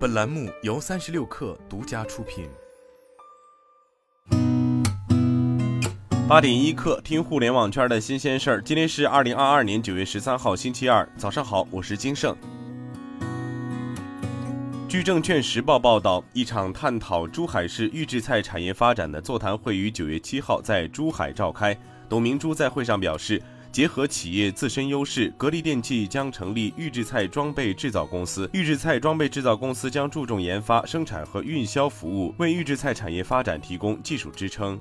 本栏目由三十六氪独家出品。八点一刻，听互联网圈的新鲜事儿。今天是二零二二年九月十三号，星期二，早上好，我是金盛。据证券时报报道，一场探讨珠海市预制菜产业发展的座谈会于九月七号在珠海召开。董明珠在会上表示。结合企业自身优势，格力电器将成立预制菜装备制造公司。预制菜装备制造公司将注重研发、生产和运销服务，为预制菜产业发展提供技术支撑。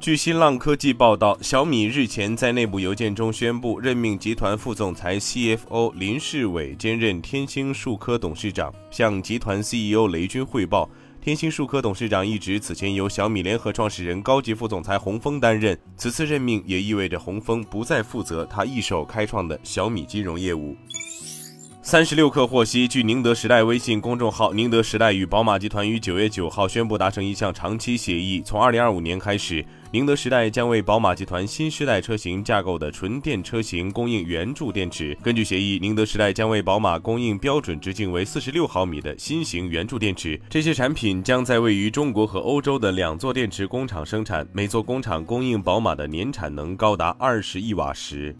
据新浪科技报道，小米日前在内部邮件中宣布任命集团副总裁 CFO 林世伟兼任天星数科董事长，向集团 CEO 雷军汇报。天星数科董事长一职此前由小米联合创始人、高级副总裁洪峰担任。此次任命也意味着洪峰不再负责他一手开创的小米金融业务。三十六氪获悉，据宁德时代微信公众号，宁德时代与宝马集团于九月九号宣布达成一项长期协议，从二零二五年开始。宁德时代将为宝马集团新时代车型架构的纯电车型供应圆柱电池。根据协议，宁德时代将为宝马供应标准直径为四十六毫米的新型圆柱电池。这些产品将在位于中国和欧洲的两座电池工厂生产，每座工厂供应宝马的年产能高达二十亿瓦时。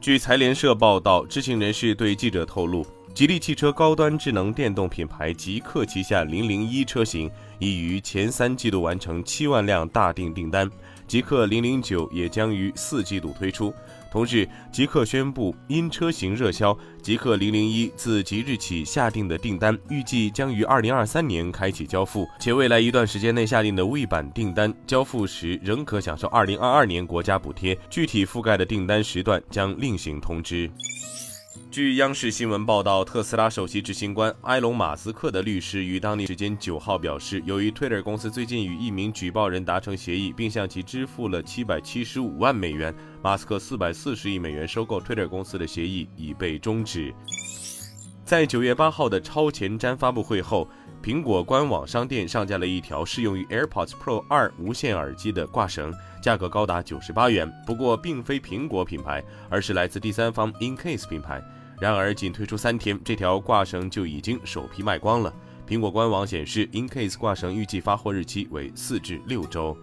据财联社报道，知情人士对记者透露。吉利汽车高端智能电动品牌极氪旗下零零一车型已于前三季度完成七万辆大定订单，极氪零零九也将于四季度推出。同日，极氪宣布因车型热销，极氪零零一自即日起下定的订单预计将于二零二三年开启交付，且未来一段时间内下定的魏版订单交付时仍可享受二零二二年国家补贴，具体覆盖的订单时段将另行通知。据央视新闻报道，特斯拉首席执行官埃隆·马斯克的律师于当地时间九号表示，由于 Twitter 公司最近与一名举报人达成协议，并向其支付了七百七十五万美元，马斯克四百四十亿美元收购 Twitter 公司的协议已被终止。在九月八号的超前瞻发布会后，苹果官网商店上架了一条适用于 AirPods Pro 二无线耳机的挂绳，价格高达九十八元。不过，并非苹果品牌，而是来自第三方 InCase 品牌。然而，仅推出三天，这条挂绳就已经首批卖光了。苹果官网显示，InCase 挂绳预计发货日期为四至六周。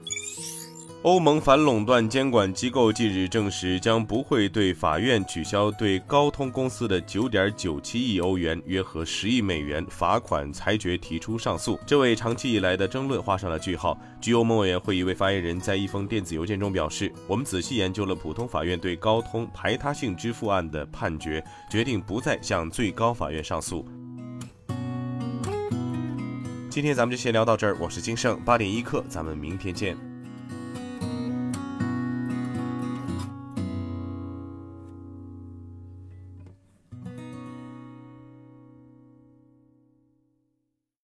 欧盟反垄断监管机构近日证实，将不会对法院取消对高通公司的9.97亿欧元（约合十亿美元）罚款裁决提出上诉，这为长期以来的争论画上了句号。据欧盟委员会一位发言人在一封电子邮件中表示：“我们仔细研究了普通法院对高通排他性支付案的判决，决定不再向最高法院上诉。”今天咱们就先聊到这儿，我是金盛八点一刻，咱们明天见。